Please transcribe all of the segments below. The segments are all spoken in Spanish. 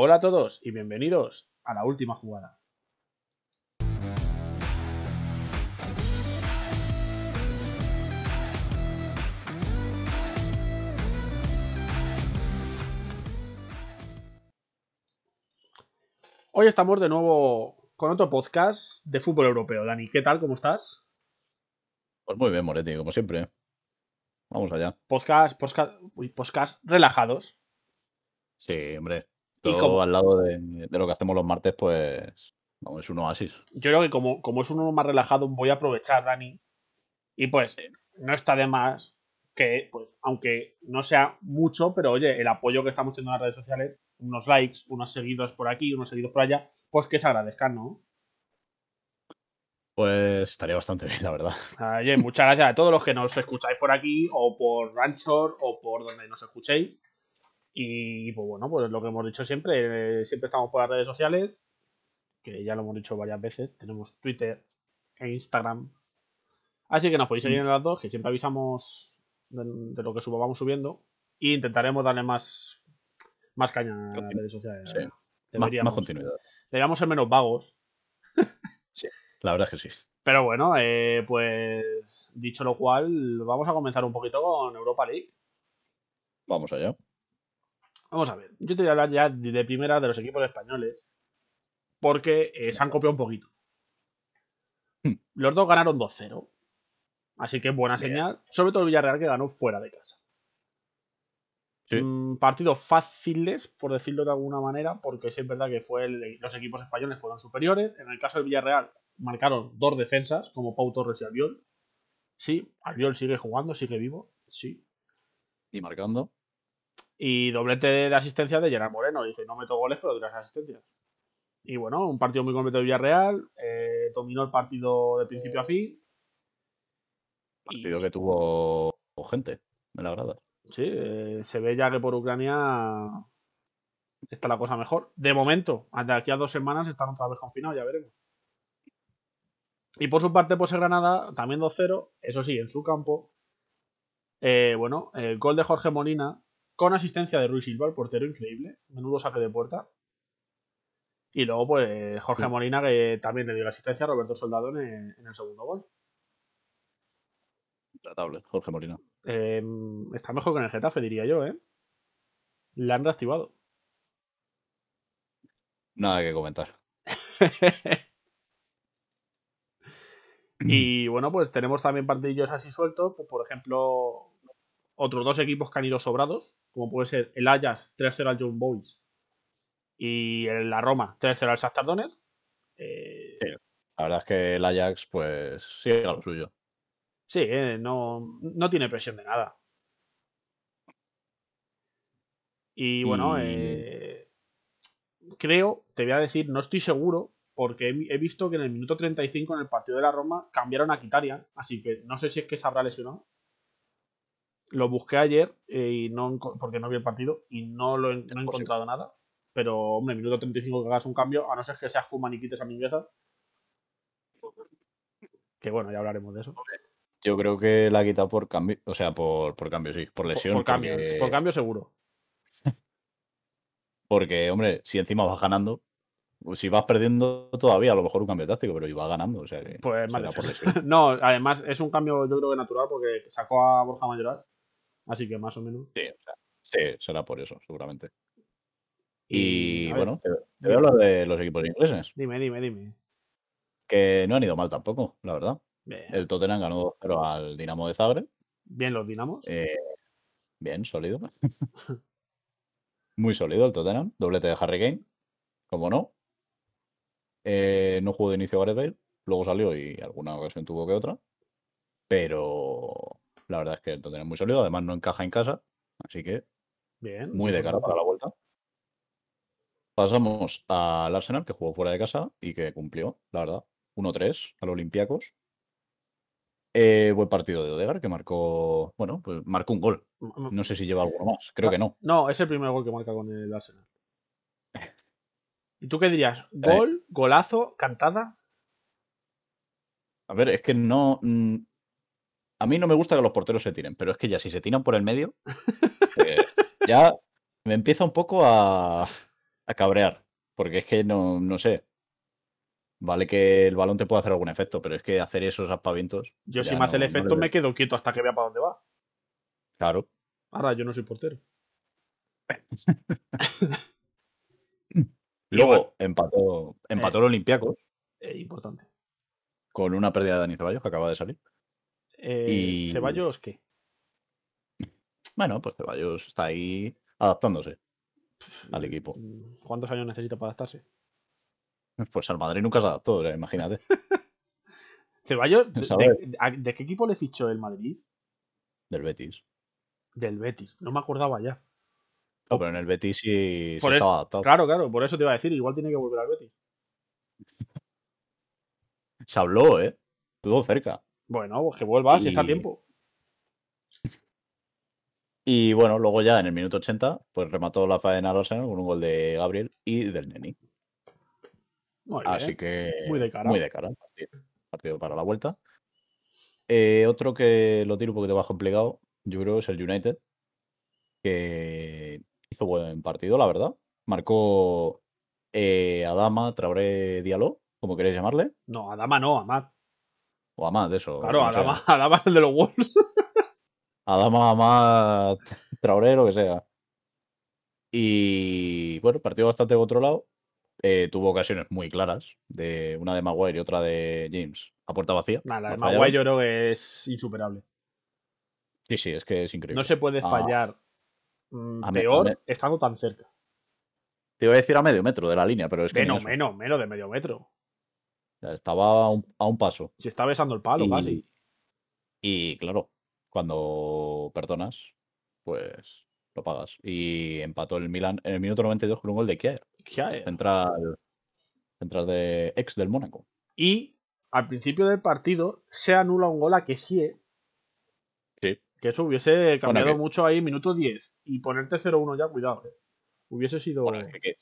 Hola a todos y bienvenidos a la última jugada. Hoy estamos de nuevo con otro podcast de fútbol europeo. Dani, ¿qué tal? ¿Cómo estás? Pues muy bien, Moretti, como siempre. Vamos allá. Podcast, podcast, uy, podcast relajados. Sí, hombre. Y Todo como- al lado de, de lo que hacemos los martes, pues. Es un oasis. Yo creo que como, como es uno más relajado, voy a aprovechar, Dani. Y pues, no está de más que, pues, aunque no sea mucho, pero oye, el apoyo que estamos teniendo en las redes sociales, unos likes, unos seguidos por aquí, unos seguidos por allá, pues que se agradezcan, ¿no? Pues estaría bastante bien, la verdad. Oye, muchas gracias a todos los que nos escucháis por aquí, o por Ranchor, o por donde nos escuchéis. Y pues bueno, pues lo que hemos dicho siempre, eh, siempre estamos por las redes sociales, que ya lo hemos dicho varias veces, tenemos Twitter e Instagram. Así que nos podéis seguir en las dos, que siempre avisamos de, de lo que subo, vamos subiendo. Y intentaremos darle más, más caña a las redes sociales. Sí. Más, Deberíamos, más continuidad. deberíamos ser menos vagos. La verdad es que sí. Pero bueno, eh, pues dicho lo cual, vamos a comenzar un poquito con Europa League. Vamos allá. Vamos a ver, yo te voy a hablar ya de primera de los equipos españoles, porque eh, se han copiado un poquito. Hmm. Los dos ganaron 2-0, así que buena Bien. señal, sobre todo el Villarreal que ganó fuera de casa. Sí. Mm, partidos fáciles, por decirlo de alguna manera, porque sí es verdad que fue el- los equipos españoles fueron superiores. En el caso del Villarreal, marcaron dos defensas, como Pau Torres y Albiol. Sí, Albiol sigue jugando, sigue vivo, sí. Y marcando. Y doblete de asistencia de Gerard Moreno. Dice, no meto goles, pero doy las asistencias. Y bueno, un partido muy completo de Villarreal. eh, dominó el partido de principio a fin. Y- Partido que tuvo gente. Me la agrada. Sí, eh, se ve ya que por Ucrania está la cosa mejor. De momento, de aquí a dos semanas están otra vez confinados, ya veremos. Y por su parte, pues el Granada, también 2-0, eso sí, en su campo. Eh, bueno, el gol de Jorge Molina, con asistencia de Ruiz Silva, el portero increíble, menudo saque de puerta. Y luego, pues, Jorge Sí. Molina, que también le dio la asistencia a Roberto Soldado en el- en el segundo gol. Tratable, Jorge Molina. Eh, está mejor que en el Getafe, diría yo, ¿eh? Le han reactivado. Nada que comentar. y bueno, pues tenemos también partidillos así sueltos. Pues, por ejemplo, otros dos equipos que han ido sobrados, como puede ser el Ajax 3-0 al Young Boys y el- la Roma 3-0 al Shakhtar Donetsk. Eh, Sí. La verdad es que el Ajax, pues, sigue a lo suyo. sí, eh, no, no tiene presión de nada. Y bueno, Y- eh, creo, te voy a decir, no estoy seguro, porque he, vi- he visto que en el minuto 35 en el partido de la Roma cambiaron a Kitarian, así que no sé si es que se habrá lesionado. Lo busqué ayer eh, y no porque no vi el partido y no lo he, no he posible. encontrado nada. Pero, hombre, minuto 35 que hagas un cambio, a no ser que seas Kuman y quites a Mingueza. Que bueno, ya hablaremos de eso. Yo creo que la ha quitado por cambio. O sea, por, por cambio, sí. Por lesión. por cambio, porque- por cambio seguro. Porque, hombre, si encima vas ganando, si vas perdiendo todavía, a lo mejor un cambio táctico, pero iba ganando, o sea que Pues mal por lesión. No, además es un cambio yo creo que natural porque sacó a Borja Mayoral. Así que más o menos. Sí, o sea, sí, será por eso, seguramente. Y, a ver, bueno, te, a hablar de los equipos ingleses, Dime, dime, dime. que no han ido mal tampoco, la verdad. Bien, El Tottenham ganó 2-0 al Dinamo de Zagreb. bien los dinamos. eh, bien, sólido. Muy sólido el Tottenham. Doblete de Harry Kane, como no. Eh, no jugó de inicio Gareth Bale, luego salió y alguna ocasión tuvo que otra. Pero la verdad es que el Tottenham es muy sólido, además no encaja en casa, así que Bien. muy de cara para la vuelta. Pasamos al Arsenal, que jugó fuera de casa y que cumplió, la verdad. 1-3 al Olympiacos. Eh, buen partido de Odegar, que marcó, bueno, pues marcó un gol. No sé si lleva alguno más, creo que no. No, es el primer gol que marca con el Arsenal. ¿Y tú qué dirías? ¿Gol, golazo, cantada? A ver, es que no. A mí no me gusta que los porteros se tiren, pero es que ya si se tiran por el medio, eh, ya me empieza un poco a, a cabrear. Porque es que no, no sé. Vale que el balón te puede hacer algún efecto, pero es que hacer esos aspavientos. Yo, si me hace el no- efecto, me quedo quieto hasta que vea para dónde va. Claro. Ahora, yo no soy portero. Luego empató, empató el Olympiacos Eh, importante. con una pérdida de Dani Ceballos que acaba de salir. Eh, Y- ¿Ceballos qué? Bueno, pues Ceballos está ahí adaptándose al equipo. Mm, ¿Cuántos años necesita para adaptarse? Pues al Madrid nunca se adaptó, imagínate. ¿Ceballos? ¿De, qué equipo le fichó el Madrid? Del Betis. Del Betis. No me acordaba ya. No, pero en el Betis sí, Por estaba eso- adaptado. Claro, claro, por eso te iba a decir, igual tiene que volver al Betis. Se habló, ¿eh? Estuvo cerca. Bueno, pues que vuelva, si está a tiempo. Y bueno, luego ya en el minuto 80, pues remató la faena al Arsenal con un gol de Gabriel y del Neni. Muy bien. Así que. Muy de cara. Muy de cara. Partido, partido para la vuelta. Eh, otro que lo tiro un poquito bajo empleado, yo creo, es el United. Que hizo buen partido, la verdad. Marcó eh, Adama, Traoré, Diallo, como queréis llamarle. No, Adama no, Amad. O Amad, eso. Claro. Adama, Adama es el de los Wolves. Adama, Amad, Traoré, lo que sea. Y bueno, partido bastante controlado. Eh, tuvo ocasiones muy claras, de una de Maguire y otra de James a puerta vacía. Nah, la de fallaron. Maguire yo creo que es insuperable. Sí, sí, es que es increíble. No se puede Ah. fallar mm, A me- a peor me- estando tan cerca. Te iba a decir a medio metro de la línea, pero es que Menos, menos, menos de medio metro. Estaba a un, a un paso. Si está besando el palo, y, casi. y, claro, cuando perdonas, pues lo pagas. Y empató el Milan en el minuto 92 con un gol de Kier, Ya, eh. central, central de ex del Mónaco. Y al principio del partido se anula un gol a Kessie. Sí. Que eso hubiese cambiado que- mucho ahí, minuto 10. Y ponerte 0-1 ya, cuidado. eh. Hubiese sido. Bueno, que, que,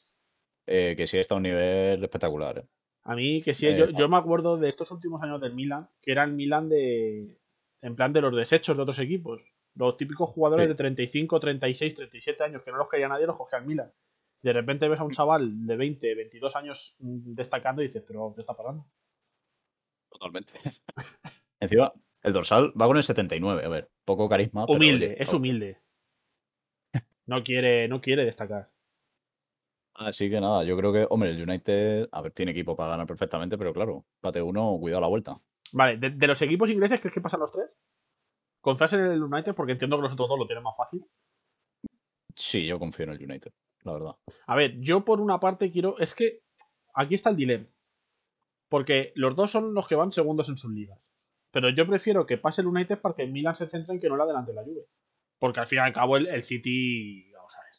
eh, que sí está a un nivel espectacular. ¿eh? A mí, que sí, Eh, yo, yo me acuerdo de estos últimos años del Milan, que era el Milan de. En plan de los desechos de otros equipos. Los típicos jugadores Sí. de 35, 36, 37 años que no los quería nadie, los cogía el Milan. De repente ves a un chaval de 20, 22 años mm, destacando y dices, pero ¿qué está pasando? Totalmente. Encima, el dorsal va con el 79. A ver, poco carisma. pero, Humilde, oye, es humilde. No quiere, no quiere destacar. Así que nada, yo creo que, hombre, el United, a ver, tiene equipo para ganar perfectamente, pero claro, pate uno, cuidado la vuelta. Vale, de, de los equipos ingleses, ¿crees que pasan los tres? Confías en el United porque entiendo que los otros dos lo tienen más fácil. Sí, yo confío en el United, la verdad. A ver, yo por una parte quiero. Es que aquí está el dilema. Porque los dos son los que van segundos en sus ligas. Pero yo prefiero que pase el United para que el Milan se centre en que no la delante la Juve. Porque al fin y al cabo el, el City. Vamos a ver.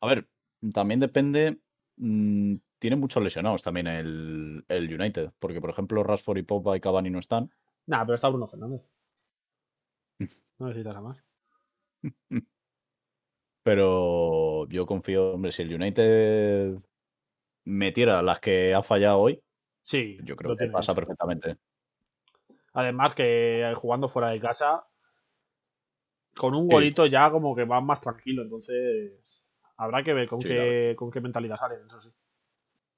A ver, también depende. mm, tiene muchos lesionados también el, el United, porque por ejemplo Rashford y Pogba y Cavani no están. Nah, pero está Bruno Fernández. No necesitas más. Pero yo confío, hombre, si el United metiera las que ha fallado hoy, Sí, yo creo que pasa perfectamente. Además que eh, jugando fuera de casa, con un Sí. golito ya como que va más tranquilo. Entonces habrá que ver con, Sí, qué, con qué mentalidad salen, eso sí.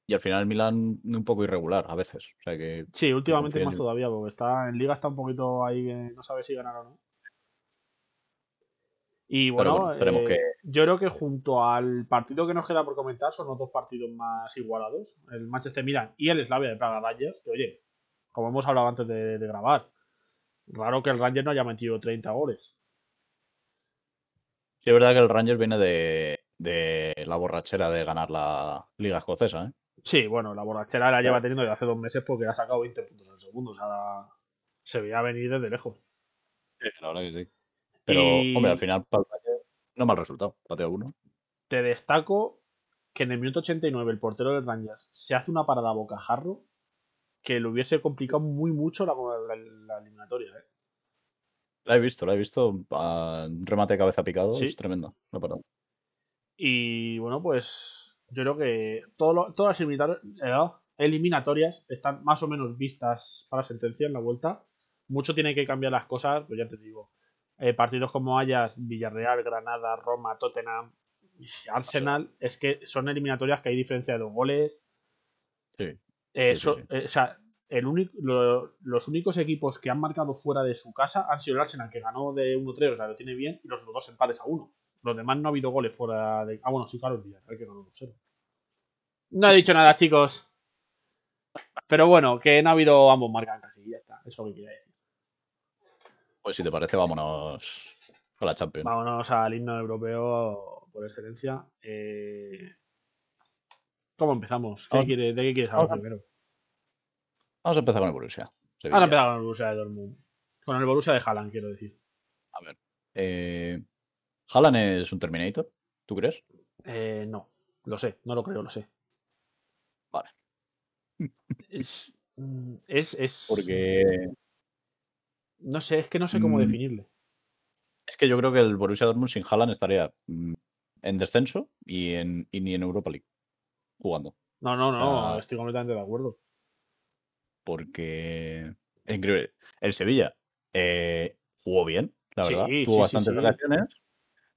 Y al final el Milan un poco irregular a veces. O sea que Sí, últimamente más en- todavía, porque está en liga está un poquito ahí que no sabe si ganar o no. Y bueno, eh, que- yo creo que junto al partido que nos queda por comentar son los dos partidos más igualados, el Manchester Milan y el Slavia de Praga Rangers, que oye, como hemos hablado antes de, de grabar, raro que el Rangers no haya metido 30 goles. sí es verdad que el Rangers viene de, de la borrachera de ganar la Liga Escocesa, ¿eh? Sí, bueno, la borrachera la lleva teniendo desde hace dos meses porque ha sacado 20 puntos en el segundo, o sea, se veía venir desde lejos. Sí, la verdad que sí. Pero, Y- hombre, al final no mal resultado. Pateo uno. te destaco que en el minuto 89 el portero del Rangers se hace una parada a bocajarro que le hubiese complicado muy mucho la, la- la eliminatoria. ¿eh? La he visto, la he visto. ah, remate de cabeza picado, Sí. es tremendo. No. Y bueno, pues yo creo que todo lo- todas las eh, eliminatorias están más o menos vistas para sentencia en la vuelta. Mucho tiene que cambiar las cosas, pues ya te digo. eh, partidos como Hayas, Villarreal, Granada, Roma, Tottenham, Y Arsenal es que son eliminatorias que hay diferencia de dos goles. Sí. Eh, Sí, sí, so- sí. eh, o sea, el único, lo- los únicos equipos que han marcado fuera de su casa han sido el Arsenal, que ganó de 1-3, o sea, lo tiene bien, y los dos empates a uno. Los demás no ha habido goles fuera de. Ah, bueno, sí, claro, el Villarreal que ganó 1-0. No he dicho nada, chicos. Pero bueno, que no ha habido ambos marcan casi, y ya está. Eso es lo que quería decir. Pues si te parece, vámonos con la Champions. Vámonos al himno europeo por excelencia. Eh, ¿Cómo empezamos? ¿Qué Vamos- quiere- ¿De qué quieres hablar vamos primero? Vamos a empezar con el Borussia. Sevilla. Ahora a empezar con el Borussia de Dortmund. Con el Borussia de Haaland, quiero decir. A ver. Eh, ¿Haaland es un Terminator? ¿Tú crees? Eh, no, lo sé, no lo creo, lo sé. Vale. Es. mm, Es. es Porque No sé, es que no sé cómo Mm. definirle. es que yo creo que el Borussia Dortmund sin Haaland estaría mm, en descenso y, en, y ni en Europa League jugando. No, no, no, sea- estoy completamente de acuerdo. Porque es increíble. El Sevilla eh, jugó bien, la verdad. sí, Tuvo sí, bastantes sí. ocasiones.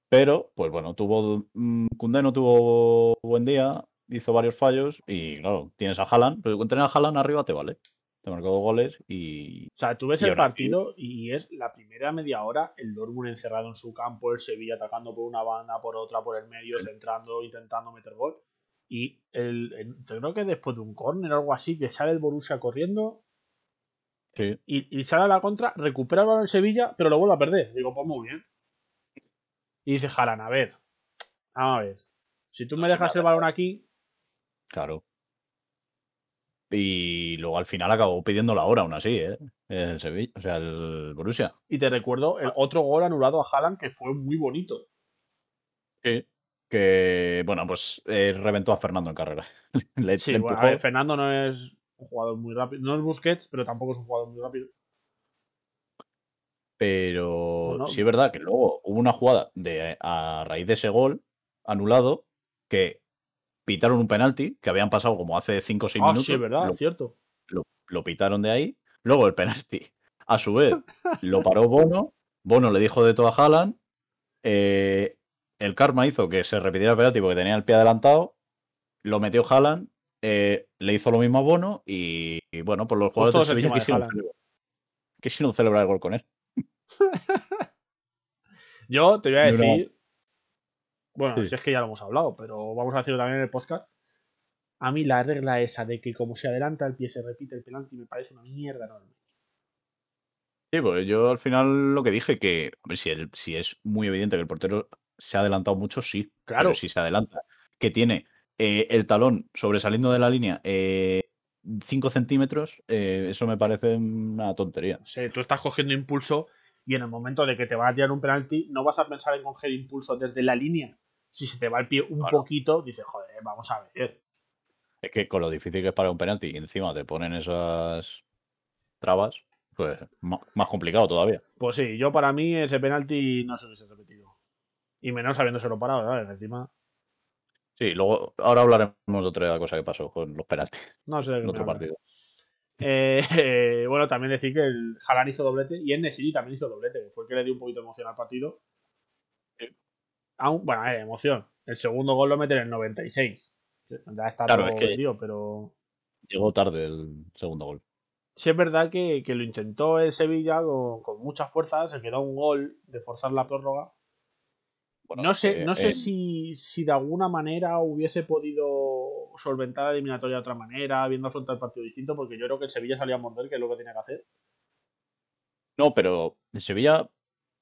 Pero, pues bueno, tuvo. mm, Koundé no tuvo buen día, hizo varios fallos. Y claro, tienes a Haaland, pero con tener a Haaland arriba te vale. Te marcó dos goles y. O sea, tú ves el partido y es la primera media hora el Dortmund encerrado en su campo, el Sevilla atacando por una banda, por otra, por el medio, centrando, intentando meter gol. Y el, el- yo creo que después de un córner o algo así, que sale el Borussia corriendo Sí, y, y sale a la contra, recupera el balón el Sevilla, pero lo vuelve a perder. Digo, pues muy bien. Y dice Jalan, a ver, vamos a ver. Si tú me dejas el balón aquí, claro. Y luego al final acabó pidiendo la hora aún así, ¿eh? El Sevilla, o sea, el Borussia. y te recuerdo el otro gol anulado a Haaland que fue muy bonito. Sí. Que, bueno, pues eh, reventó a Fernando en carrera. le, Sí, le bueno, a empujó. ver, Fernando no es un jugador muy rápido. No es Busquets, pero tampoco es un jugador muy rápido. Pero sí es verdad que luego hubo una jugada de, a raíz de ese gol anulado que pitaron un penalti que habían pasado como hace 5 o 6 Ah, minutos. sí, es verdad, Lo, es cierto. lo- lo pitaron de ahí. Luego el penalti, a su vez, lo paró Bono. Bono le dijo de todo a Haaland. eh, el karma hizo que se repitiera el penalti porque tenía el pie adelantado. Lo metió Haaland. eh, le hizo lo mismo a Bono. Y, y bueno, pues los jugadores del Sevilla de quisieron, Haaland. celebrar, quisieron celebrar el gol con él. Yo te voy a decir. Bueno, Sí. si es que ya lo hemos hablado, pero vamos a decirlo también en el podcast. A mí la regla esa de que como se adelanta el pie se repite el penalti me parece una mierda enorme. Sí, pues yo al final lo que dije que, a ver, si, el- si es muy evidente que el portero se ha adelantado mucho, sí. Claro. Pero si se adelanta, que tiene eh, el talón sobresaliendo de la línea 5 centímetros, eh, eso me parece una tontería. Sé, tú estás cogiendo impulso y en el momento de que te va a tirar un penalti, no vas a pensar en coger impulso desde la línea. Si se te va el pie un Claro. poquito, dices, joder, vamos a ver. Es que con lo difícil que es para un penalti y encima te ponen esas trabas, pues más complicado todavía. Pues sí, yo para mí ese penalti no se hubiese repetido. Y menos habiéndoselo parado, ¿sabes? Encima, Sí, luego ahora hablaremos de otra cosa que pasó con los penaltis no sé en otro partido. Eh, eh, bueno, también decir que el Haaland hizo doblete y el Nesiri también hizo doblete, que fue el que le dio un poquito de emoción al partido. Aún, bueno, eh, emoción. El segundo gol lo mete en el 96. Ya está Claro, todo es que- pero Llegó tarde el segundo gol. sí es verdad que, que lo intentó el Sevilla con, con mucha fuerza, se quedó un gol de forzar la prórroga. Bueno, no sé, eh, no sé eh, si, si de alguna manera hubiese podido solventar la eliminatoria de otra manera, habiendo afrontado el partido distinto, porque yo creo que el Sevilla salía a morder, que es lo que tenía que hacer. No, pero en Sevilla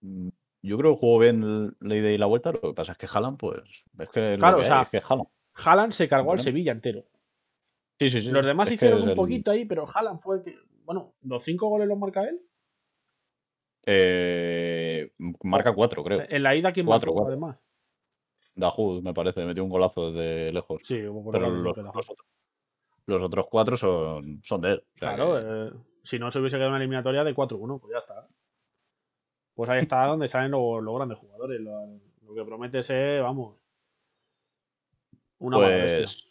mm, yo creo que jugó bien el- la ida y la vuelta. Lo que pasa es que Haaland, pues, es que lo Claro, que o sea, es que Haaland. Se cargó al. Sevilla entero. Sí, sí, sí. Los demás es hicieron un el- poquito ahí, pero Haaland fue el que. Bueno, los cinco goles los marca él. eh, marca cuatro, creo. En la ida, ¿quién Cuatro, marcó, cuatro. además? Dahoud, me parece, metió un golazo desde lejos. Sí, hubo por pero un los, los otros, los otros cuatro son, son de él. o sea Claro, que- eh, si no se hubiese quedado una eliminatoria de 4-1, pues ya está. Pues ahí está donde salen los, los grandes jugadores. Lo, lo que promete ser, vamos. Una pues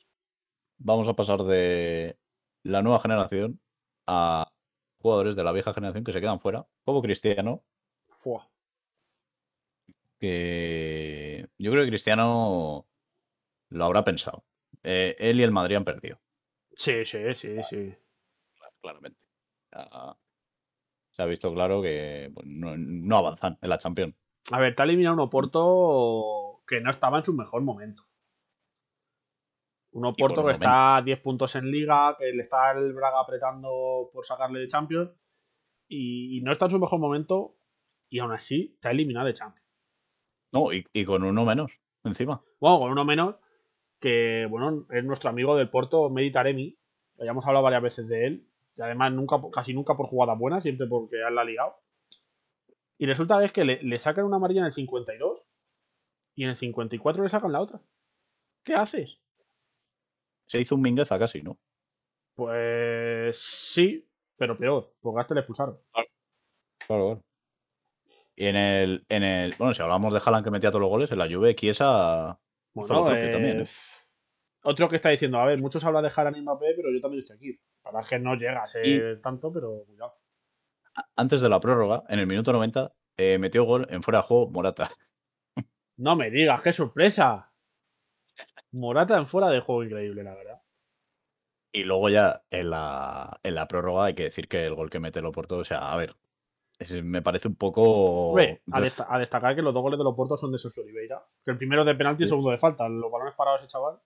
vamos a pasar de la nueva generación a jugadores de la vieja generación que se quedan fuera, como Cristiano, Fua. Que yo creo que Cristiano lo habrá pensado. Eh, él y el Madrid han perdido. Sí, sí, sí, sí. Claramente. Ya se ha visto claro que pues, no, no avanzan en la Champions. A ver, te ha eliminado un Oporto que no estaba en su mejor momento. Un Oporto por que está a 10 puntos en Liga, que le está el Braga apretando por sacarle de Champions. Y, y no está en su mejor momento. Y aún así, te ha eliminado de Champions. No, y, y con uno menos encima. Bueno, con uno menos, que bueno, es nuestro amigo del Porto, Meditaremi. Ya hemos hablado varias veces de él. Y además, nunca, casi nunca por jugada buena, siempre porque él la ha ligado. Y resulta que es que le, le sacan una amarilla en el 52 y en el 54 le sacan la otra. ¿Qué haces? Se hizo un mingueza casi, ¿no? Pues sí, pero peor, porque hasta le expulsaron. Claro, claro. Y en el, en el. Bueno, si hablamos de Haaland que metía todos los goles, en la Juve, Chiesa Bueno, propio también. eh, otro que está diciendo, a ver, muchos hablan de Haaland y Mbappé, pero yo también estoy aquí. Para que no llega a ser tanto, pero cuidado. Antes de la prórroga, en el minuto 90, eh, metió gol en fuera de juego Morata. No me digas, qué sorpresa. Morata en fuera de juego increíble, la verdad. Y luego ya en la, en la prórroga hay que decir que el gol que mete el Oporto, o sea, a ver, me parece un poco. Hombre, a, destacar que los dos goles de los puertos son de Sergio Oliveira. Que el primero de penalti y el segundo de falta. Los balones parados ese chaval.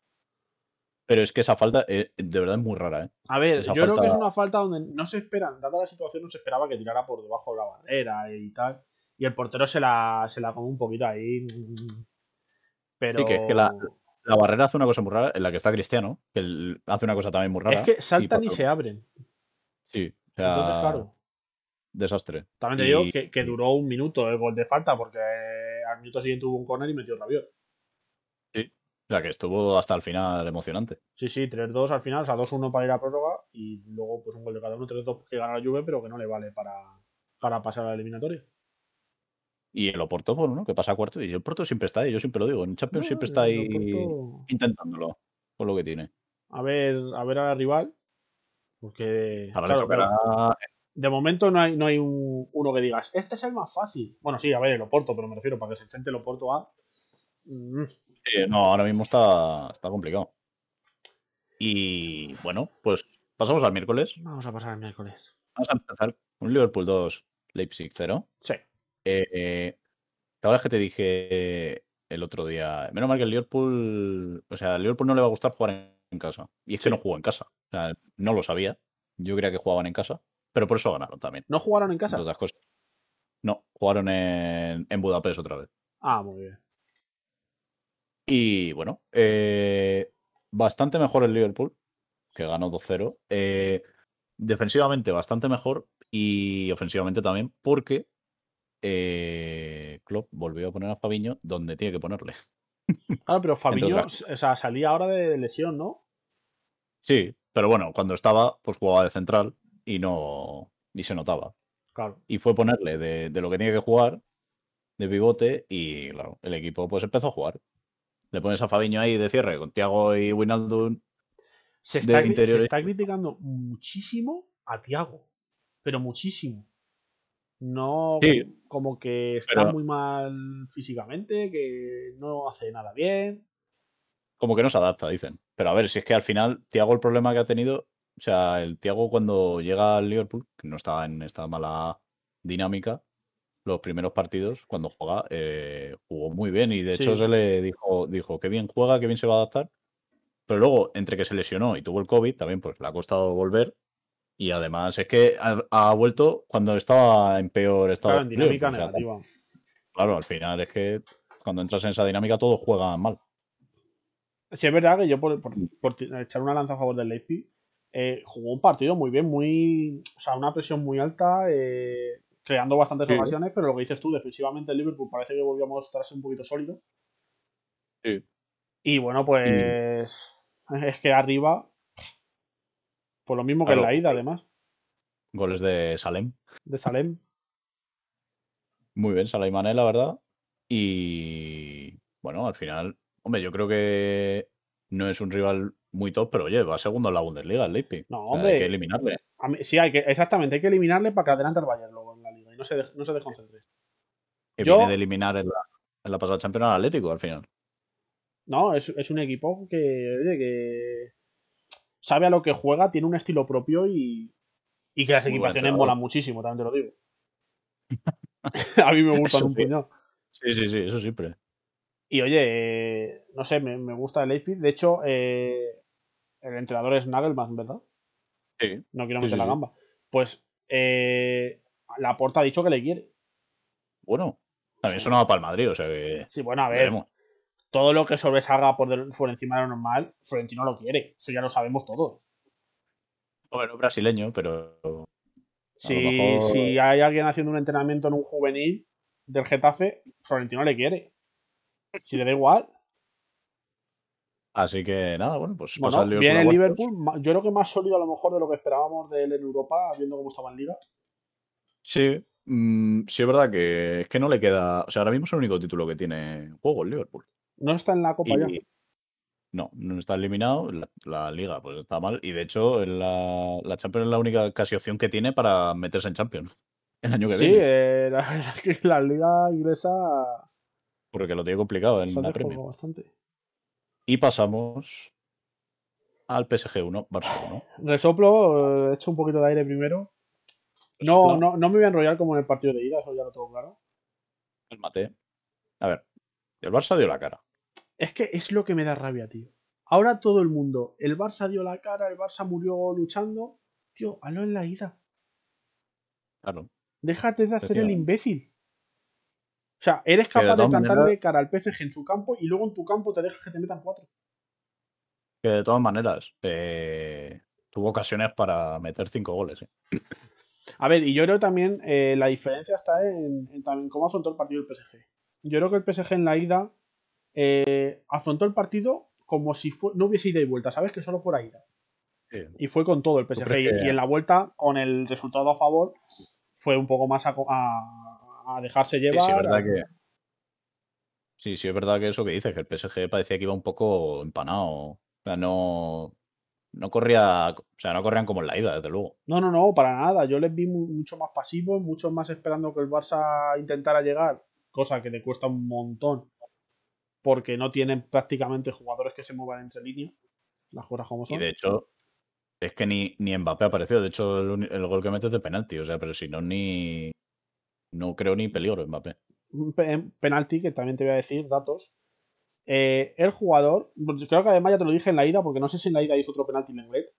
Pero es que esa falta eh, de verdad es muy rara, ¿eh? A ver, Esa yo creo que es una falta donde no se esperan, dada la situación, no se esperaba que tirara por debajo de la barrera y tal. Y el portero se la, se la come un poquito ahí. Pero. Sí, que es que la- La barrera hace una cosa muy rara, en la que está Cristiano, que él hace una cosa también muy rara. Es que saltan y, por- se abren. Sí, o sea, Entonces, claro. Desastre. También te Y- digo que, que duró un minuto el gol de falta, porque al minuto siguiente hubo un corner y metió Rabiot. O sea, que estuvo hasta el final emocionante. Sí, sí, 3-2 al final, o sea, 2-1 para ir a prórroga y luego pues un gol de cada uno, 3-2 que gana la Juve, pero que no le vale para, para pasar a la eliminatoria. Y el Oporto, bueno, ¿no? que pasa a cuarto. Y el Porto siempre está ahí, yo siempre lo digo. En Champions No, siempre está ahí Oporto- intentándolo, con lo que tiene. A ver, a ver a la rival. Porque. Ahora claro, le tocará. claro, de momento no hay, no hay un- uno que digas, este es el más fácil. Bueno, sí, a ver, el Oporto, pero me refiero para que se enfrente el Oporto a. Mm, Sí, no, ahora mismo está, está complicado. Y bueno, pues pasamos al miércoles. Vamos a pasar el miércoles. Vamos a empezar con Liverpool 2, Leipzig 0. Sí. Eh, ¿Te acuerdas que te dije el otro día? Menos mal que el Liverpool. O sea, al Liverpool no le va a gustar jugar en casa. Y es que no jugó en casa. O sea, no lo sabía. Yo creía que jugaban en casa. Pero por eso ganaron también. ¿No jugaron en casa? entre otras cosas. No, jugaron en, en Budapest otra vez. Ah, muy bien. Y bueno, eh, bastante mejor el Liverpool, que ganó 2-0. Eh, defensivamente bastante mejor y ofensivamente también, porque eh, Klopp volvió a poner a Fabiño donde tiene que ponerle. Claro, pero Fabiño, o sea, salía ahora de lesión, ¿no? Sí, pero bueno, cuando estaba, pues jugaba de central y no y se notaba. Claro. Y fue ponerle de, de lo que tenía que jugar, de pivote, y claro, el equipo pues empezó a jugar. Le pones a Fabiño ahí de cierre con Thiago y Wijnaldum Se está, se criticando muchísimo a Tiago. Pero muchísimo. No Sí, como que está pero- muy mal físicamente, que no hace nada bien. como que no se adapta, dicen. Pero a ver, si es que al final, Thiago el problema que ha tenido, o sea, el Thiago cuando llega al Liverpool, que no estaba en esta mala dinámica, los primeros partidos, cuando juega, eh, jugó muy bien y de hecho se le dijo, dijo, qué bien juega, qué bien se va a adaptar. Pero luego, entre que se lesionó y tuvo el COVID, también pues le ha costado volver. Y además es que ha, ha vuelto cuando estaba en peor estado. Claro, en dinámica Liverpool, o sea, negativa. claro, al final es que cuando entras en esa dinámica todos juegan mal. Sí, es verdad que yo, por, por- por ti- echar una lanza a favor del Leipzig, eh, jugó un partido muy bien, muy. O sea, una presión muy alta, eh, creando bastantes Sí. ocasiones, pero lo que dices tú, defensivamente el Liverpool parece que volvió a mostrarse un poquito sólido. Sí. Y bueno, pues. Es que arriba. Por lo mismo que en la ida, además, Goles de Salem. de Salem. Muy bien, Salah y Mané, la verdad. Y bueno, al final, hombre, yo creo que no es un rival muy top, pero oye, va segundo en la Bundesliga, el Leipzig. No, hombre. Hay que eliminarle. Mí- sí, hay que, exactamente, hay que eliminarle para que adelante el Bayern luego en la liga y no se, de- no se desconcentre. Que Yo- viene de eliminar en la, en la pasada Champions al Atlético al final. No, es, es un equipo que, oye, que sabe a lo que juega, tiene un estilo propio y, y que las Muy equipaciones molan muchísimo, también te lo digo. a mí me gustan un puñado. Sí, sí, sí, eso siempre. Y oye, eh, no sé, me, me gusta el Leipzig. De hecho, eh, el entrenador es Nagelman, ¿verdad? Sí. No quiero meter sí, la gamba. Pues eh, Laporta ha dicho que le quiere. Bueno, también sonaba para el Madrid, o sea que Sí, bueno, a ver, veremos. todo lo que sobresalga por, del- por encima de lo normal, Florentino lo quiere. Eso ya lo sabemos todos. Bueno, brasileño, pero Si, mejor- si hay alguien haciendo un entrenamiento en un juvenil del Getafe, Florentino le quiere. Si le da igual. Así que nada, bueno, pues Bueno, pasa el Liverpool. viene el. Liverpool, yo creo que más sólido a lo mejor de lo que esperábamos de él en Europa, viendo cómo estaba en Liga. Sí, mm, sí es verdad que es que no le queda, o sea, ahora mismo es el único título que tiene en juego el Liverpool. No está en la Copa ya. No, no está eliminado, la, la liga pues está mal y de hecho la, la Champions es la única casi opción que tiene para meterse en Champions el año que Sí, viene, eh, la verdad es que la liga inglesa porque lo tiene complicado en la Premier. bastante. Y pasamos al PSG 1, Barça 1. Resoplo, eh, he hecho un poquito de aire primero. No, no, no me voy a enrollar como en el partido de ida, eso ya lo tengo claro. El mate. A ver, el Barça dio la cara. Es que es lo que me da rabia, tío. Ahora todo el mundo, el Barça dio la cara, el Barça murió luchando. Tío, hazlo en la ida. Claro. Déjate de hacer el imbécil. O sea, eres de capaz de todas plantarle maneras- cara al PSG en su campo y luego en tu campo te dejas que te metan cuatro. Que de todas maneras, eh, tuvo ocasiones para meter cinco goles. ¿eh? A ver, y yo creo también eh, la diferencia está en, en también cómo afrontó el partido el PSG. Yo creo que el PSG en la ida eh, afrontó el partido como si no hubiese ida y vuelta, ¿sabes? Que solo fuera ida. Sí. Y fue con todo el PSG. Y, que- y en la vuelta, con el resultado a favor, fue un poco más a- a dejarse Sí, llevar. sí, es verdad a- que. Sí, sí, es verdad que eso que dices, que el PSG parecía que iba un poco empanado. O sea, no. No corría. O sea, no corrían como en la ida, desde luego. No, no, no, para nada. Yo les vi mu- mucho más pasivos, mucho más esperando que el Barça intentara llegar, cosa que le cuesta un montón, porque no tienen prácticamente jugadores que se muevan entre líneas, las cosas como Y son. de hecho, es que ni, ni Mbappé apareció. De hecho, el, el gol que mete es de penalti. O sea, pero si no, ni. No creo ni peligro Mbappé. Un pe- penalti, que también te voy a decir datos. Eh, el jugador, creo que además ya te lo dije en la ida, porque no sé si en la ida hizo otro penalti Lenglet.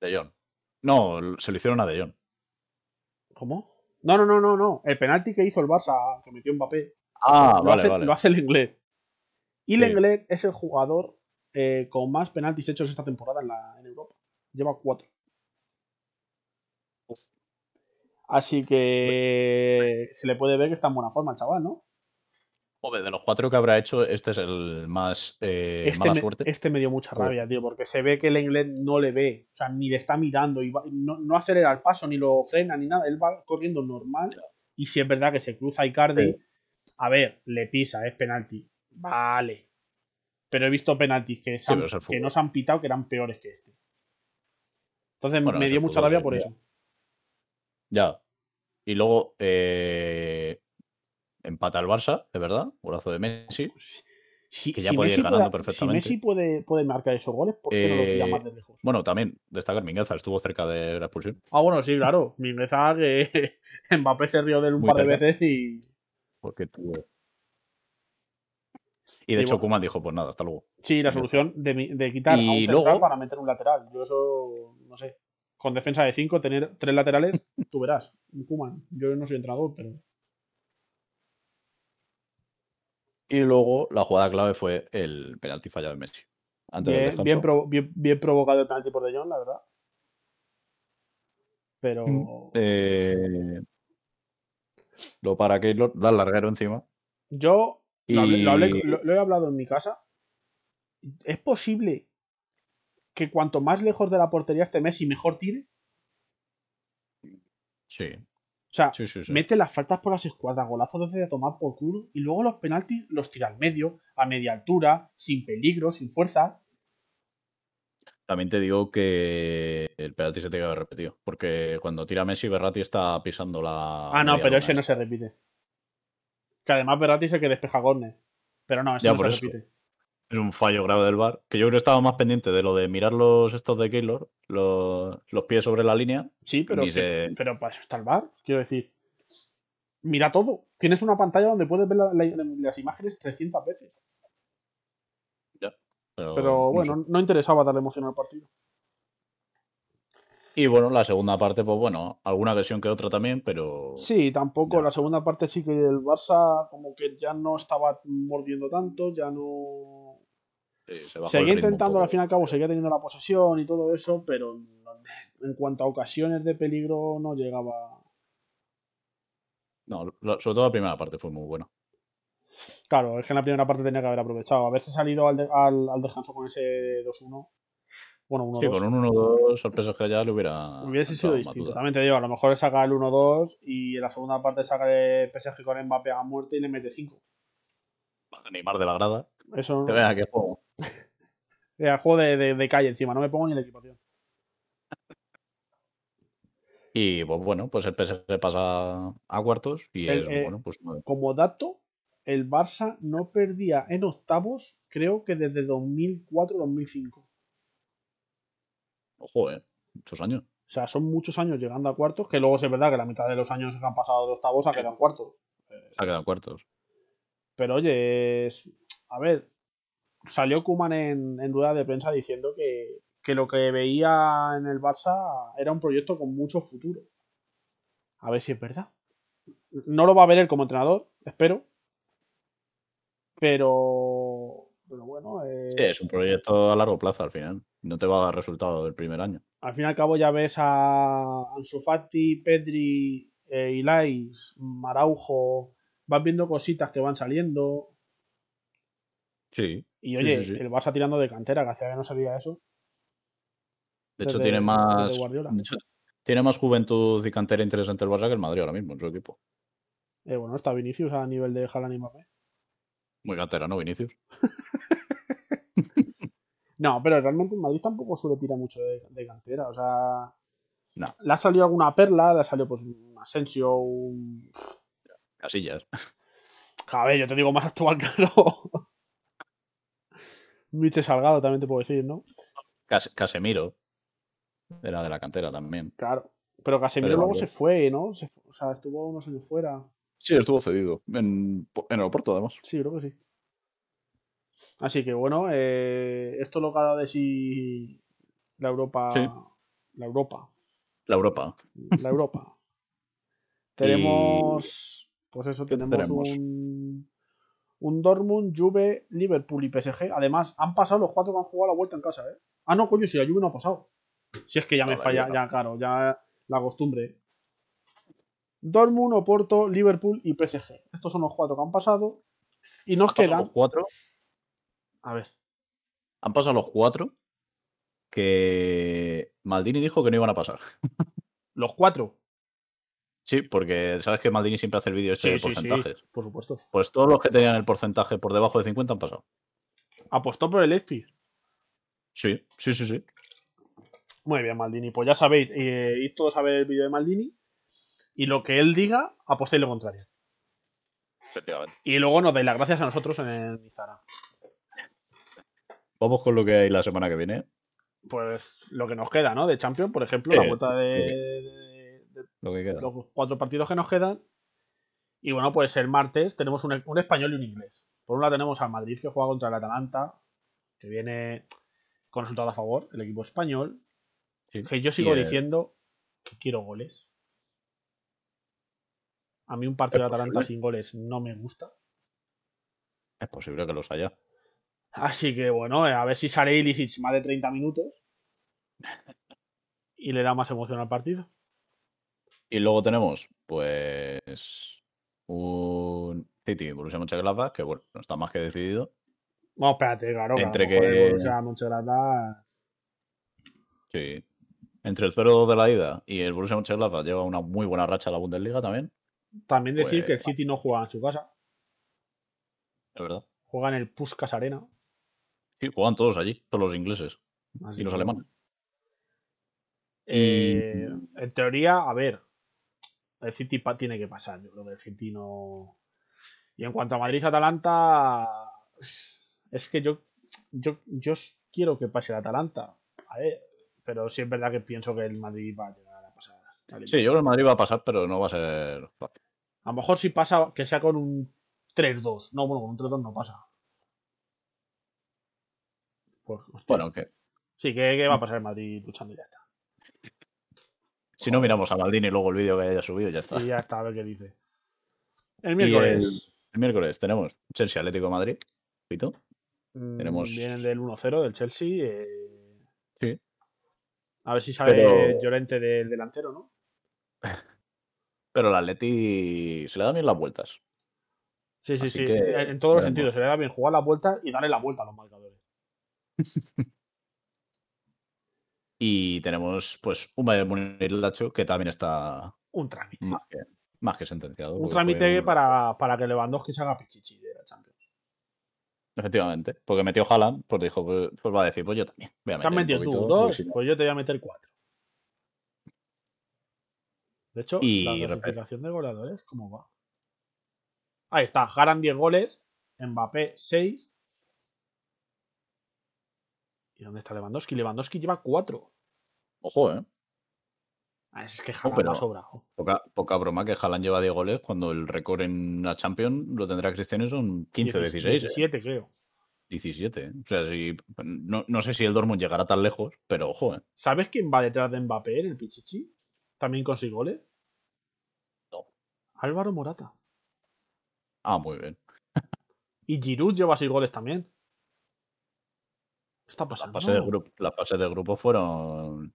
De Jong. No, se lo hicieron a De Jong. ¿Cómo? No, no, no, no, no. El penalti que hizo el Barça, que metió Mbappé, Ah, lo, vale, hace, vale. lo hace Lenglet. Y Sí. Lenglet es el jugador eh, con más penaltis hechos esta temporada en, la, en Europa. Lleva cuatro. Así que se le puede ver que está en buena forma el chaval, ¿no? Joder, de los cuatro que habrá hecho, este es el más eh, Este mala me, suerte. este me dio mucha rabia, tío, porque se ve que el Lenglet no le ve, o sea, ni le está mirando, y va- no, no acelera el paso, ni lo frena, ni nada. Él va corriendo normal. Y si es verdad que se cruza Icardi, a ver, le pisa, es penalti. Vale. Pero he visto penaltis que, se Sí, han- no se han pitado que eran peores que este. Entonces Bueno, me dio mucha rabia por eso. Ya. Y luego eh, empata el Barça, de verdad. Golazo de Messi. Si, Que ya si ir Messi, ganando puede, si perfectamente. Messi puede, puede marcar esos goles, ¿por qué no los tira Eh, más de lejos? Bueno, también destacar Mingueza, estuvo cerca de la expulsión. Ah, bueno, sí, claro. Mingueza que Mbappé se rió de él un Muy par de veces y. Porque tuvo. Y de Y hecho, bueno. Koeman dijo: Pues nada, hasta luego. Sí, la solución de, mi- de quitar a un Y central luego- para meter un lateral. Yo eso, no sé. Con defensa de 5, tener tres laterales, tú verás. Un Koeman. Yo no soy entrenador, pero. Y luego la jugada clave fue el penalti fallado de Messi. Antes Bien, bien, bien- bien provocado el penalti por De Jong, la verdad. Pero. Mm, eh, lo para Keylor, da el larguero encima. Yo lo, hablé- lo hablé- Y- lo- lo he hablado en mi casa. ¿Es posible que cuanto más lejos de la portería esté Messi, mejor tire? Sí, O sea, sí, sí. sí. mete las faltas por las escuadras, golazos desde tomar por culo, y luego los penaltis los tira al medio, a media altura, sin peligro, sin fuerza. También te digo que el penalti se tiene que haber repetido. Porque cuando tira Messi, Berratti está pisando la. Ah, no, pero ese no se repite. Que además Verratti es el que despeja Gorne. Pero no, Ya, no se eso. repite. Es un fallo grave del bar. Que yo creo que estaba más pendiente de lo de mirar los estos de Keylor, los, los pies sobre la línea. Sí, pero, Ni que- se- pero para eso está el bar. Quiero decir, mira todo. Tienes una pantalla donde puedes ver la- la- las imágenes 300 veces. Pero, Pero no bueno, sé. no interesaba darle emoción al partido. Y bueno, la segunda parte, pues bueno, alguna versión que otra también, pero. Sí, tampoco. Ya. La segunda parte sí que el Barça como que ya no estaba mordiendo tanto, ya no... sí, se Seguía intentando, al fin y al cabo, seguía teniendo la posesión y todo eso, pero en cuanto a ocasiones de peligro no llegaba... No, lo- sobre todo la primera parte fue muy buena. Claro, es que en la primera parte tenía que haber aprovechado. Haberse salido al, de- al, al descanso con ese 2-1. Bueno, 1-2. Sí, con un 1-2 al PSG ya le hubiera. Hubiese sido distinto. Matuda. También te digo, a lo mejor saca el 1-2 y en la segunda parte saca el PSG con Mbappé a muerte y le mete 5. Neymar de la grada. Eso vea que juego. era juego de, de- de calle encima, no me pongo ni la equipación. Y pues bueno, pues el PSG pasa a cuartos y El, es eh, bueno, pues no- Como dato, el Barça no perdía en octavos, creo que desde 2004-2005. ojo, eh, muchos años. O sea, son muchos años llegando a cuartos, que luego sí es verdad que la mitad de los años que han pasado de octavos ha quedado en cuartos. Se ha quedado en cuartos. Pero oye, es- a ver, salió Kuman en, en rueda de prensa diciendo que, que lo que veía en el Barça era un proyecto con mucho futuro. A ver si es verdad. No lo va a ver él como entrenador, espero. Pero, pero bueno, es- Sí, es un proyecto a largo plazo al final. No te va a dar resultado del primer año. al fin y al cabo ya ves a Ansu Fati, Pedri, eh, Ilais, Maraujo, vas viendo cositas que van saliendo. Sí. Y oye, sí, sí. el Barça tirando de cantera, que hacía que no sabía eso. De hecho, Desde- tiene más. Guardiola. de hecho, tiene más juventud y cantera interesante el Barça que el Madrid ahora mismo en su equipo. Eh, bueno, está Vinicius a nivel de Haaland y Mbappé. Muy cantera, ¿no, Vinicius? No, pero realmente el Madrid tampoco suele tirar mucho de, de cantera. O sea, No. le ha salido alguna perla, le ha salido pues un Asensio, un... Casillas. A ver, yo te digo más actual, claro. Miche Salgado también te puedo decir, ¿no? Cas- Casemiro. Era de la cantera también. Claro. Pero Casemiro luego se fue, ¿no? Se fu- o sea, estuvo unos años fuera. Sí, estuvo cedido. En, en aeropuerto, además. Sí, creo que sí. Así que bueno, eh, esto lo que ha dado de sí la Europa. Sí. La Europa. La Europa. La Europa. tenemos. Pues eso, ¿Qué tenemos tenemos? un. Un Dortmund, Juve, Liverpool y PSG. Además, han pasado los cuatro que han jugado la vuelta en casa, ¿eh? Ah, no, coño, si la Juve no ha pasado. Si es que ya me falla, ya, claro, ya la costumbre. Dortmund, Oporto, Liverpool y PSG. Estos son los cuatro que han pasado. Y nos quedan. los cuatro. A ver. Han pasado los cuatro que Maldini dijo que no iban a pasar. Los cuatro. Sí, porque sabes que Maldini siempre hace el vídeo este de sí, sí, porcentajes. por supuesto. Pues todos los que tenían el porcentaje por debajo de 50 han pasado. Apostó por el Leipzig. Sí, sí, sí, sí. Muy bien, Maldini. Pues ya sabéis, eh, id todos a ver el vídeo de Maldini. Y lo que él diga, apostéis lo contrario. Efectivamente. Y luego nos dais las gracias a nosotros en el Instagram. Vamos con lo que hay la semana que viene. Pues lo que nos queda, ¿no? De Champions, por ejemplo, Sí, la vuelta de, sí. de- de Lo que queda. los cuatro partidos que nos quedan. Y bueno, pues el martes tenemos un, un español y un inglés. Por un lado tenemos al Madrid que juega contra el Atalanta, que viene con resultado a favor, el equipo español. Sí. Que yo sigo diciendo que quiero goles. A mí un partido de ¿Es Atalanta posible? sin goles no me gusta. Es posible que los haya. Así que bueno, eh, a ver si sale Ilicic más de 30 minutos y le da más emoción al partido. Y luego tenemos, pues, un City Borussia Mönchengladbach, que bueno, no está más que decidido. No, espérate, claro. Entre el que- Borussia Mönchengladbach- Sí. Entre el 0 de la ida y el Borussia Mönchengladbach lleva una muy buena racha a la Bundesliga también, También decir Pues, que el City no juega en su casa, es verdad. juega en el Puskas Arena. Sí, juegan todos allí, todos los ingleses así y los alemanes. eh, Y- en teoría, a ver, el City tiene que pasar. Yo creo que el City no. Y en cuanto a Madrid-Atalanta, es que yo, yo, yo quiero que pase el Atalanta. A ver, pero sí es verdad que pienso que el Madrid va a llegar a pasar. Sí, yo creo que el Madrid va a pasar, pero no va a ser fácil. A lo mejor si pasa, que sea con un 3-2. No, bueno, con un 3-2 no pasa. Pues. Bueno, que Sí, que, que va a pasar el Madrid luchando y ya está. Si no miramos a Maldini luego el vídeo que haya subido, ya está. Y ya está, a ver qué dice. El miércoles El miércoles tenemos Chelsea Atlético de Madrid. Pito. mm, tenemos- vienen del 1-0 del Chelsea. eh, Sí. A ver si sabe Pero- Llorente del delantero, ¿no? Pero el Atleti se le dan bien las vueltas. Sí, sí, Así sí. que En todos los sentidos. Se le da bien jugar la vuelta y darle la vuelta a los marcadores. Y tenemos, pues, un Bayern Munich Lacho que también está Un trámite. más que, más que sentenciado. Un trámite un- para, para que Lewandowski se haga pichichi de la Champions. Efectivamente. Porque metió Haaland, pues dijo, pues, pues va a decir, pues yo también. Voy a ¿Te has metido tú dos? Pues yo te voy a meter cuatro. De hecho, Y la clasificación de goleadores, ¿cómo va? Ahí está, Haran 10 goles, Mbappé 6. ¿Y dónde está Lewandowski? Lewandowski lleva 4. Ojo, ¿eh? es que Haaland va sobrado. Poca, poca broma que Haaland lleva 10 goles cuando el récord en la Champions lo tendrá Cristiano son 15 o 16. ¿eh? 17, creo. 17. ¿eh? O sea, si, no, no sé si el Dortmund llegará tan lejos, pero ojo, ¿eh? ¿Sabes quién va detrás de Mbappé en el Pichichi? También con 6 goles. No. Álvaro Morata. Ah, muy bien. Y Giroud lleva 6 goles también. ¿Qué está Las pasando? fases de grupo, las fases de grupo fueron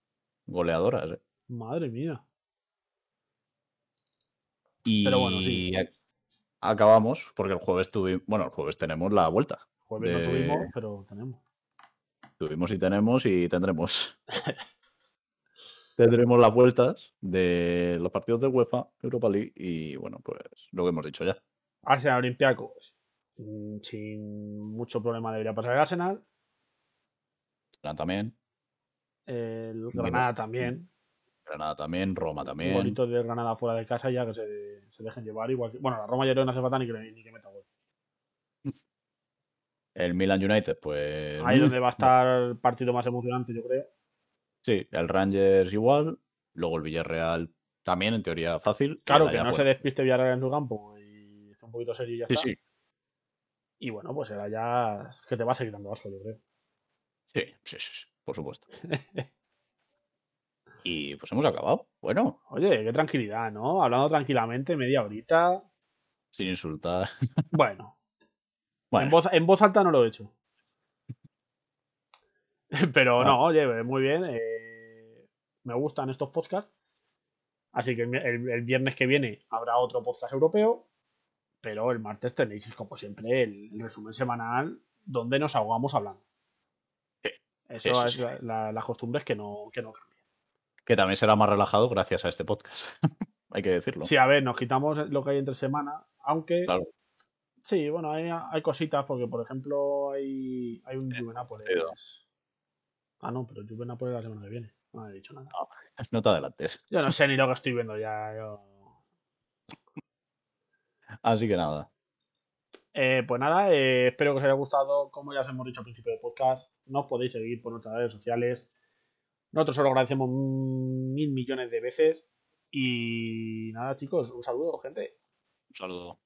goleadoras. ¿eh? Madre mía. Y Pero bueno, sí. ac- acabamos, porque el jueves tuvimos, bueno, el jueves tenemos la vuelta. Jueves no tuvimos, pero tenemos. Tuvimos y tenemos y tendremos. tendremos las vueltas de los partidos de UEFA, Europa League y bueno, pues lo que hemos dicho ya. Arsenal Olympiacos. mm, Sin mucho problema debería pasar el Arsenal. Granada también, El Mira, Granada también. Granada también, Roma Un también. golito de Granada fuera de casa ya que se, se dejen llevar. Igual que, bueno, la Roma ya no hace falta ni que, ni que meta gol. El Milan United, pues. Ahí mm, donde va a estar el partido más emocionante, yo creo. Sí, el Rangers igual. Luego el Villarreal también, en teoría fácil. Claro, que no se despiste Villarreal en su campo y está un poquito serio y ya Sí, está. sí, Y bueno, pues era ya que te va a seguir dando asco, yo creo. Sí, sí, sí, por supuesto. y pues hemos acabado. Bueno, Oye, qué tranquilidad, ¿no? Hablando tranquilamente, media horita. sin insultar. Bueno, Bueno, En, voz, en voz alta no lo he hecho. Pero no, oye, muy bien. eh, me gustan estos podcasts. Así que el, el- el viernes que viene habrá otro podcast europeo. Pero el martes tenéis, como siempre, el, el resumen semanal donde nos ahogamos hablando. Eso eso es sí. la, la- las costumbres que no, que no cambian. que también será más relajado gracias a este podcast. Hay que decirlo. Sí, a ver, nos quitamos lo que hay entre semana. Aunque, Claro. sí, bueno, hay, hay cositas. Porque, por ejemplo, hay, hay un Juve Nápoles. pero- Ah, no, pero Juve Nápoles la semana que viene. No he dicho nada. No te adelantes. Yo no sé ni lo que estoy viendo ya. yo- Así que nada. Eh, pues nada, eh, espero que os haya gustado. Como ya os hemos dicho al principio del podcast, nos podéis seguir por nuestras redes sociales. Nosotros os lo agradecemos mil millones de veces. Y nada, chicos, un saludo, gente. Un saludo.